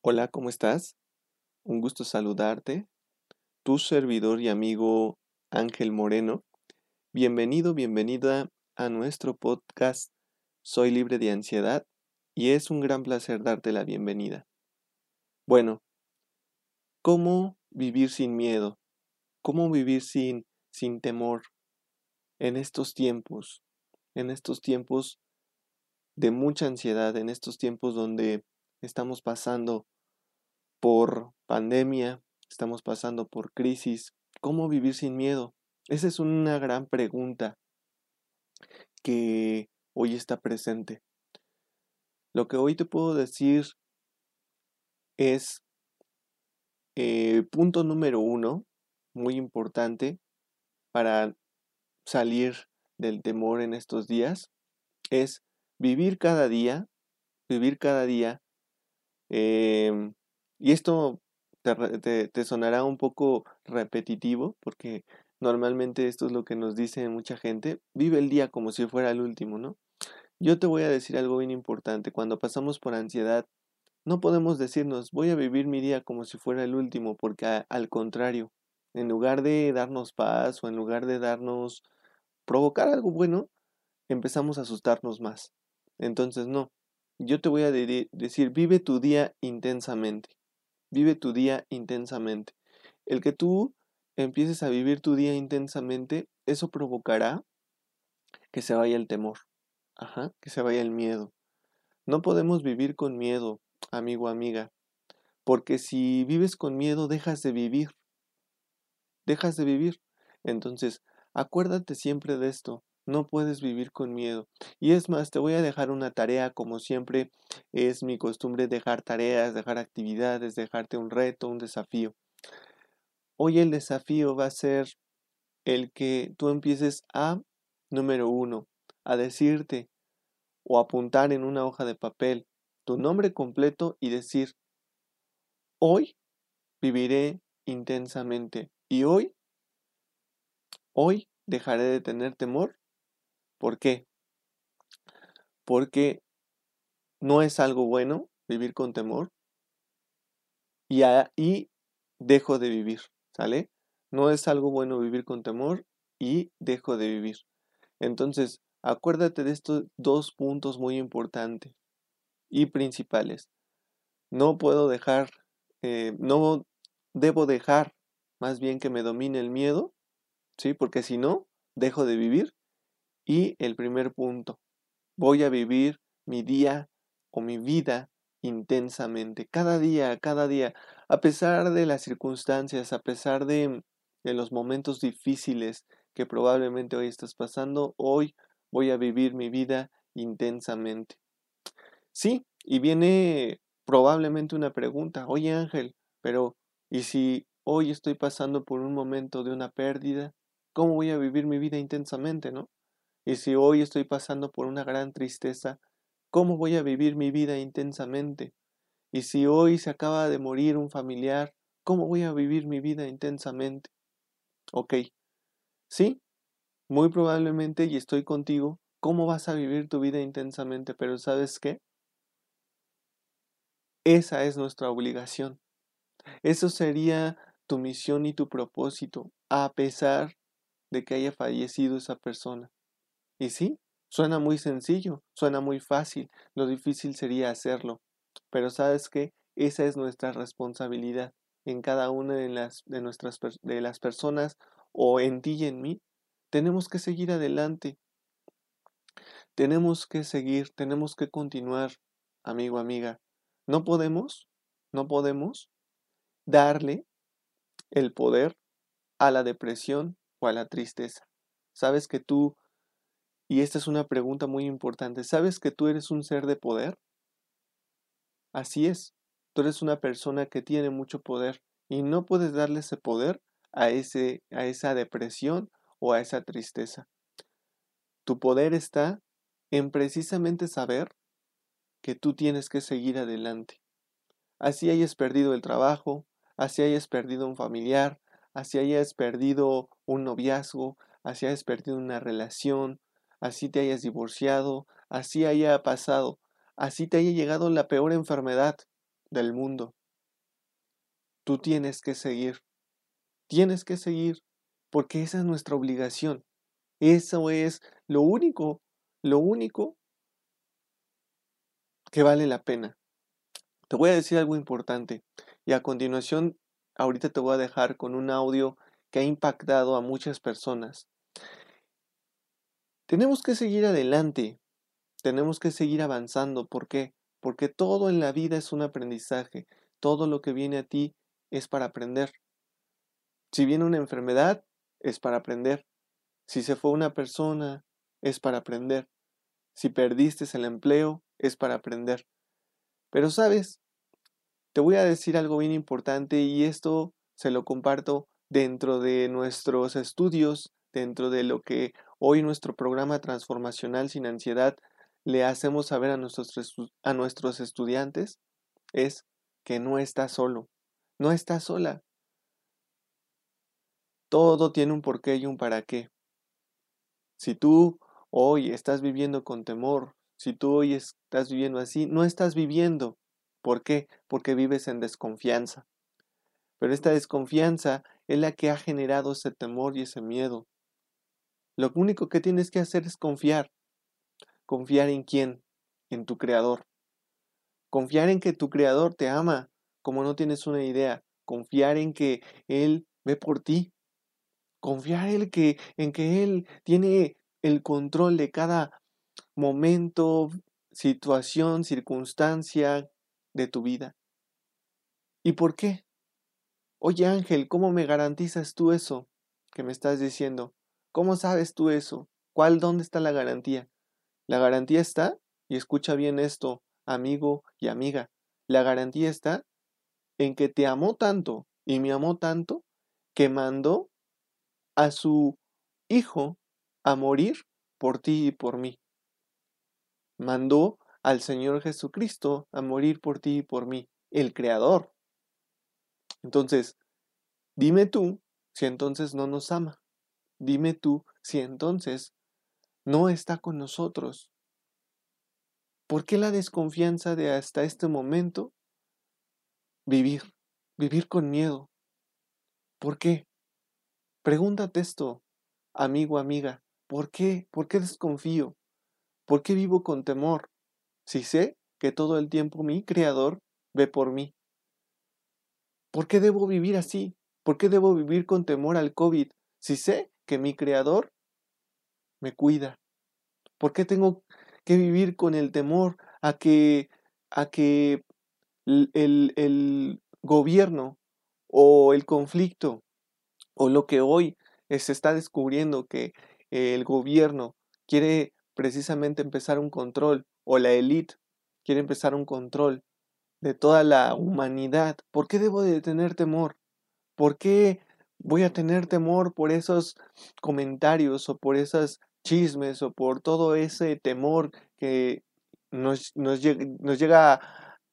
Hola, ¿cómo estás? Un gusto saludarte. Tu servidor y amigo Ángel Moreno. Bienvenido, bienvenida a nuestro podcast Soy libre de ansiedad y es un gran placer darte la bienvenida. Bueno, ¿cómo vivir sin miedo? ¿Cómo vivir sin, sin temor en estos tiempos? En estos tiempos de mucha ansiedad, en estos tiempos donde estamos pasando por pandemia, estamos pasando por crisis. ¿Cómo vivir sin miedo? Esa es una gran pregunta que hoy está presente. Lo que hoy te puedo decir es, eh, punto número uno, muy importante para salir del temor en estos días, es vivir cada día, vivir cada día em, y esto te, sonará un poco repetitivo porque normalmente esto es lo que nos dice mucha gente. Vive el día como si fuera el último, ¿no? Yo te voy a decir algo bien importante. Cuando pasamos por ansiedad, no podemos decirnos voy a vivir mi día como si fuera el último porque al contrario, en lugar de darnos paz o en lugar de darnos provocar algo bueno, empezamos a asustarnos más. Entonces no, yo te voy a decir vive tu día intensamente. Vive tu día intensamente. El que tú empieces a vivir tu día intensamente, eso provocará que se vaya el temor, ajá, que se vaya el miedo. No podemos vivir con miedo, amigo, amiga, porque si vives con miedo, dejas de vivir. Dejas de vivir. Entonces, acuérdate siempre de esto. No puedes vivir con miedo. Y es más, te voy a dejar una tarea, como siempre es mi costumbre dejar tareas, dejar actividades, dejarte un reto, un desafío. Hoy el desafío va a ser el que tú empieces a, número uno, a decirte o apuntar en una hoja de papel tu nombre completo y decir, hoy viviré intensamente y hoy, hoy dejaré de tener temor ¿Por qué? Porque no es algo bueno vivir con temor y dejo de vivir, ¿sale? No es algo bueno vivir con temor y dejo de vivir. Entonces, acuérdate de estos dos puntos muy importantes y principales. No puedo dejar, eh, no debo dejar más bien que me domine el miedo, ¿sí? Porque si no, dejo de vivir y el primer punto, voy a vivir mi día o mi vida intensamente, cada día, cada día, a pesar de las circunstancias, a pesar de, de los momentos difíciles que probablemente hoy estás pasando, hoy voy a vivir mi vida intensamente. Sí, y viene probablemente una pregunta, oye Ángel, pero ¿y si hoy estoy pasando por un momento de una pérdida? ¿Cómo voy a vivir mi vida intensamente, no? Y si hoy estoy pasando por una gran tristeza, ¿cómo voy a vivir mi vida intensamente? Y si hoy se acaba de morir un familiar, ¿cómo voy a vivir mi vida intensamente? Ok, sí, muy probablemente, y estoy contigo, ¿cómo vas a vivir tu vida intensamente? Pero ¿sabes qué? Esa es nuestra obligación. Eso sería tu misión y tu propósito, a pesar de que haya fallecido esa persona. Y sí, suena muy sencillo, suena muy fácil, lo difícil sería hacerlo. Pero sabes que esa es nuestra responsabilidad en cada una de las, de nuestras, de las personas o en ti y en mí. Tenemos que seguir adelante. Tenemos que seguir, tenemos que continuar, amigo, amiga. No podemos, no podemos darle el poder a la depresión o a la tristeza. Sabes que tú y esta es una pregunta muy importante. ¿Sabes que tú eres un ser de poder? Así es. Tú eres una persona que tiene mucho poder y no puedes darle ese poder a, ese, a esa depresión o a esa tristeza. Tu poder está en precisamente saber que tú tienes que seguir adelante. Así hayas perdido el trabajo, así hayas perdido un familiar, así hayas perdido un noviazgo, así hayas perdido una relación, así te hayas divorciado, así haya pasado, así te haya llegado la peor enfermedad, del mundo. Tú tienes que seguir. Tienes que seguir porque esa es nuestra obligación. Eso es lo único, lo único que vale la pena. Te voy a decir algo importante y a continuación, ahorita te voy a dejar con un audio que ha impactado a muchas personas. Tenemos que seguir adelante, tenemos que seguir avanzando. ¿Por qué? Porque todo en la vida es un aprendizaje, todo lo que viene a ti es para aprender. Si viene una enfermedad, es para aprender. Si se fue una persona, es para aprender. Si perdiste el empleo, es para aprender. Pero sabes, te voy a decir algo bien importante y esto se lo comparto dentro de nuestros estudios, dentro de lo que hoy nuestro programa transformacional sin ansiedad le hacemos saber a nuestros, a nuestros estudiantes, es que no estás solo, no estás sola. Todo tiene un porqué y un para qué. Si tú hoy estás viviendo con temor, si tú hoy estás viviendo así, no estás viviendo. ¿Por qué? Porque vives en desconfianza. Pero esta desconfianza es la que ha generado ese temor y ese miedo. Lo único que tienes que hacer es confiar. Confiar en quién? En tu creador. Confiar en que tu creador te ama como no tienes una idea. Confiar en que Él ve por ti. Confiar en que, en que Él tiene el control de cada momento, situación, circunstancia de tu vida. ¿Y por qué? Oye Ángel, ¿cómo me garantizas tú eso que me estás diciendo? ¿Cómo sabes tú eso? ¿Cuál, dónde está la garantía? La garantía está, y escucha bien esto, amigo y amiga, la garantía está en que te amó tanto y me amó tanto que mandó a su hijo a morir por ti y por mí. Mandó al Señor Jesucristo a morir por ti y por mí, el Creador. Entonces, dime tú si entonces no nos ama. Dime tú si entonces no está con nosotros. ¿Por qué la desconfianza de hasta este momento? Vivir, vivir con miedo. ¿Por qué? Pregúntate esto, amigo, amiga. ¿Por qué? ¿Por qué desconfío? ¿Por qué vivo con temor? Si sé que todo el tiempo mi Creador ve por mí. ¿Por qué debo vivir así? ¿Por qué debo vivir con temor al COVID si sé que mi Creador me cuida? ¿Por qué tengo que vivir con el temor a que, a que el, el gobierno o el conflicto o lo que hoy se está descubriendo que el gobierno quiere precisamente empezar un control o la élite quiere empezar un control de toda la humanidad, ¿por qué debo de tener temor? ¿Por qué voy a tener temor por esos comentarios o por esos chismes o por todo ese temor que nos, llega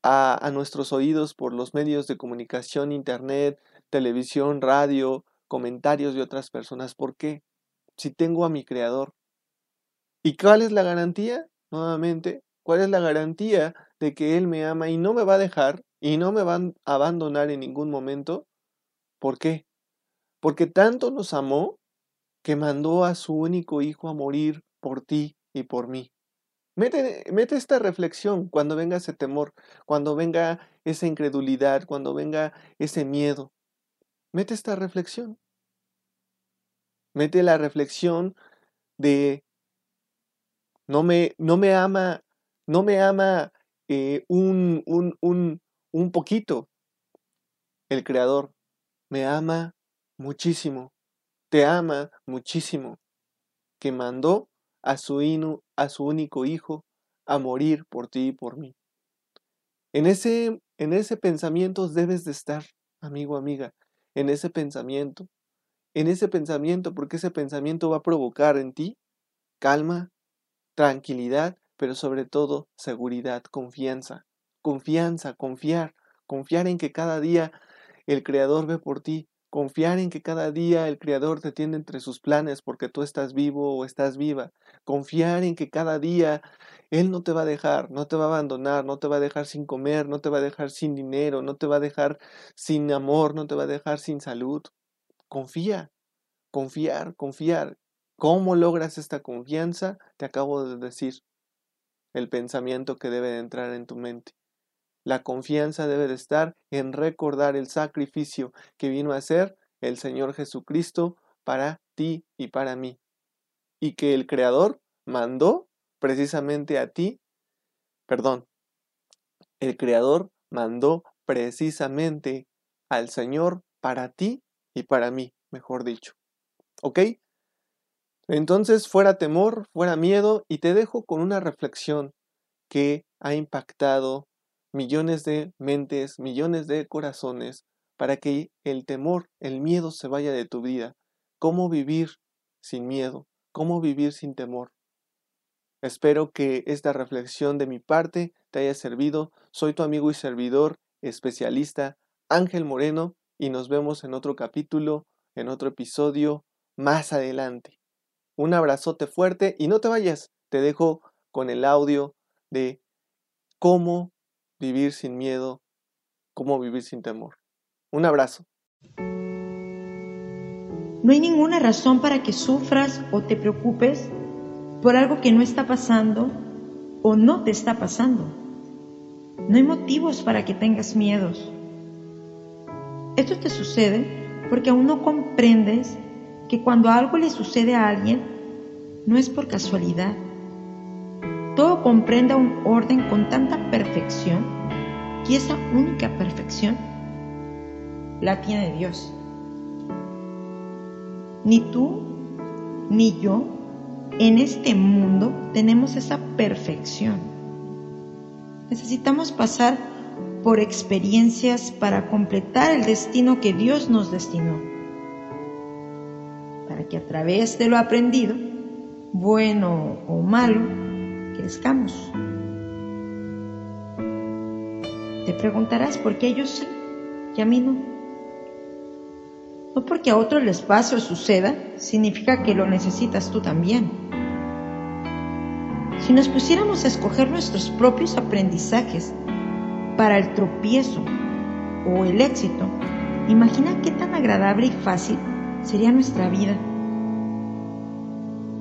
a, a nuestros oídos por los medios de comunicación, internet, televisión, radio, comentarios de otras personas? ¿Por qué? Si tengo a mi creador. ¿Y cuál es la garantía? Nuevamente, ¿cuál es la garantía de que Él me ama y no me va a dejar y no me va a abandonar en ningún momento. ¿Por qué? Porque tanto nos amó que mandó a su único hijo a morir por ti y por mí. Mete, esta reflexión cuando venga ese temor, cuando venga esa incredulidad, cuando venga ese miedo. Mete esta reflexión. Mete la reflexión de no me, no me ama, no me ama eh, un, un, un, un poquito. El Creador me ama muchísimo, te ama muchísimo, que mandó a su, a su único hijo a morir por ti y por mí. En ese, en ese pensamiento debes de estar, amigo, amiga, en ese pensamiento, en ese pensamiento, porque ese pensamiento va a provocar en ti calma, tranquilidad pero sobre todo seguridad, confianza, confianza, confiar, confiar en que cada día el Creador ve por ti, confiar en que cada día el Creador te tiene entre sus planes porque tú estás vivo o estás viva, confiar en que cada día Él no te va a dejar, no te va a abandonar, no te va a dejar sin comer, no te va a dejar sin dinero, no te va a dejar sin amor, no te va a dejar sin salud. Confía, confiar, confiar. ¿Cómo logras esta confianza? Te acabo de decir el pensamiento que debe de entrar en tu mente. La confianza debe de estar en recordar el sacrificio que vino a hacer el Señor Jesucristo para ti y para mí. Y que el Creador mandó precisamente a ti, perdón, el Creador mandó precisamente al Señor para ti y para mí, mejor dicho. ¿Ok? Entonces, fuera temor, fuera miedo, y te dejo con una reflexión que ha impactado millones de mentes, millones de corazones, para que el temor, el miedo se vaya de tu vida. ¿Cómo vivir sin miedo? ¿Cómo vivir sin temor? Espero que esta reflexión de mi parte te haya servido. Soy tu amigo y servidor, especialista Ángel Moreno, y nos vemos en otro capítulo, en otro episodio más adelante. Un abrazote fuerte y no te vayas, te dejo con el audio de cómo vivir sin miedo, cómo vivir sin temor. Un abrazo. No hay ninguna razón para que sufras o te preocupes por algo que no está pasando o no te está pasando. No hay motivos para que tengas miedos. Esto te sucede porque aún no comprendes que cuando algo le sucede a alguien, no es por casualidad. Todo comprende un orden con tanta perfección y esa única perfección la tiene Dios. Ni tú ni yo en este mundo tenemos esa perfección. Necesitamos pasar por experiencias para completar el destino que Dios nos destinó para que a través de lo aprendido, bueno o malo, crezcamos. Te preguntarás por qué ellos sí y a mí no. No porque a otros les pase o suceda, significa que lo necesitas tú también. Si nos pusiéramos a escoger nuestros propios aprendizajes para el tropiezo o el éxito, imagina qué tan agradable y fácil sería nuestra vida.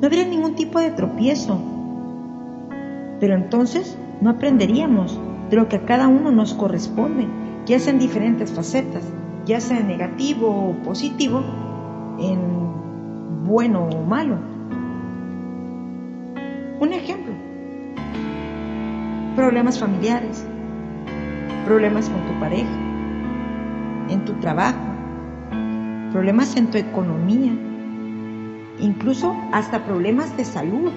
No habría ningún tipo de tropiezo, pero entonces no aprenderíamos de lo que a cada uno nos corresponde, ya sea en diferentes facetas, ya sea en negativo o positivo, en bueno o malo. Un ejemplo, problemas familiares, problemas con tu pareja, en tu trabajo, problemas en tu economía, incluso hasta problemas de salud.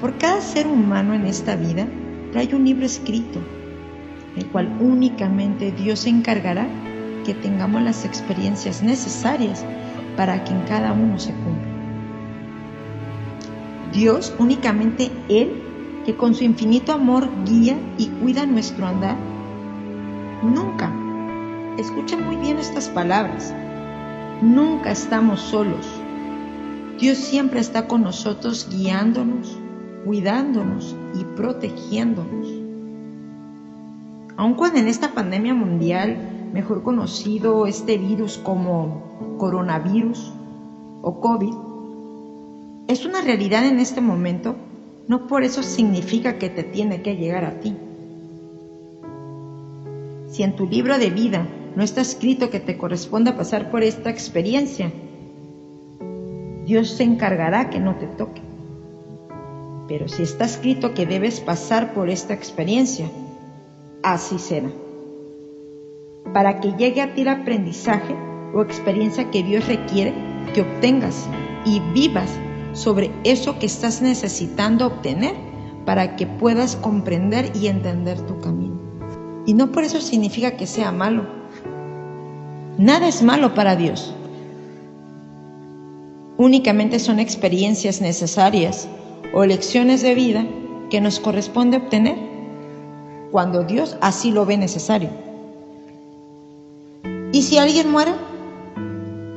Por cada ser humano en esta vida trae un libro escrito, el cual únicamente Dios se encargará que tengamos las experiencias necesarias para que en cada uno se cumpla. Dios únicamente Él, que con su infinito amor guía y cuida nuestro andar, nunca Escucha muy bien estas palabras. Nunca estamos solos. Dios siempre está con nosotros guiándonos, cuidándonos y protegiéndonos. Aun cuando en esta pandemia mundial, mejor conocido este virus como coronavirus o COVID, es una realidad en este momento, no por eso significa que te tiene que llegar a ti. Si en tu libro de vida no está escrito que te corresponda pasar por esta experiencia. Dios se encargará que no te toque. Pero si está escrito que debes pasar por esta experiencia, así será. Para que llegue a ti el aprendizaje o experiencia que Dios requiere que obtengas y vivas sobre eso que estás necesitando obtener para que puedas comprender y entender tu camino. Y no por eso significa que sea malo, Nada es malo para Dios. Únicamente son experiencias necesarias o lecciones de vida que nos corresponde obtener cuando Dios así lo ve necesario. ¿Y si alguien muere?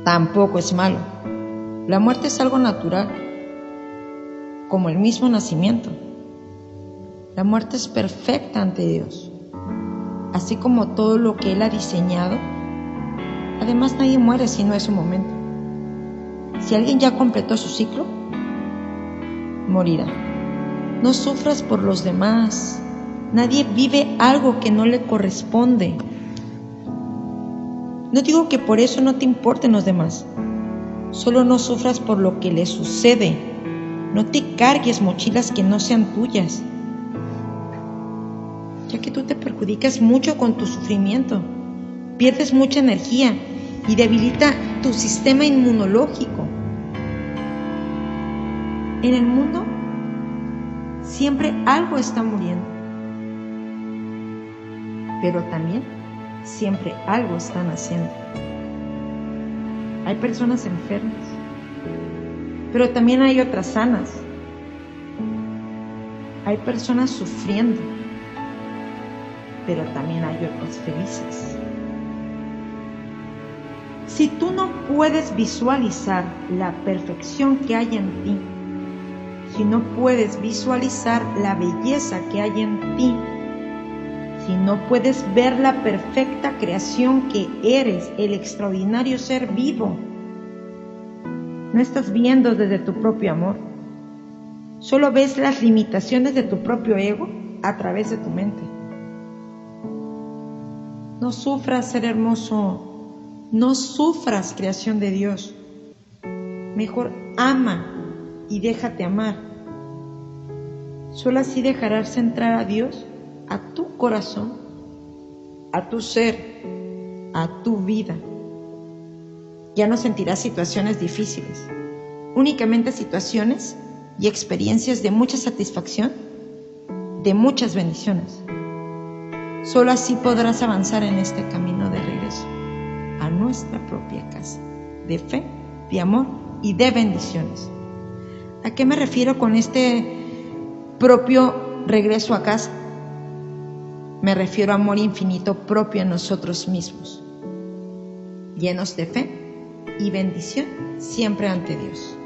Tampoco es malo. La muerte es algo natural, como el mismo nacimiento. La muerte es perfecta ante Dios, así como todo lo que Él ha diseñado. Además, nadie muere si no es su momento. Si alguien ya completó su ciclo, morirá. No sufras por los demás. Nadie vive algo que no le corresponde. No digo que por eso no te importen los demás. Solo no sufras por lo que le sucede. No te cargues mochilas que no sean tuyas ya que tú te perjudicas mucho con tu sufrimiento, pierdes mucha energía y debilita tu sistema inmunológico. En el mundo siempre algo está muriendo, pero también siempre algo está naciendo. Hay personas enfermas, pero también hay otras sanas. Hay personas sufriendo, pero también hay otros felices. Si tú no puedes visualizar la perfección que hay en ti, si no puedes visualizar la belleza que hay en ti, si no puedes ver la perfecta creación que eres, el extraordinario ser vivo, no estás viendo desde tu propio amor, solo ves las limitaciones de tu propio ego a través de tu mente. No sufras ser hermoso, no sufras creación de Dios. Mejor ama y déjate amar. Solo así dejarás entrar a Dios a tu corazón, a tu ser, a tu vida. Ya no sentirás situaciones difíciles, únicamente situaciones y experiencias de mucha satisfacción, de muchas bendiciones. Solo así podrás avanzar en este camino de regreso a nuestra propia casa, de fe, de amor y de bendiciones. ¿A qué me refiero con este propio regreso a casa? Me refiero a amor infinito propio en nosotros mismos, llenos de fe y bendición siempre ante Dios.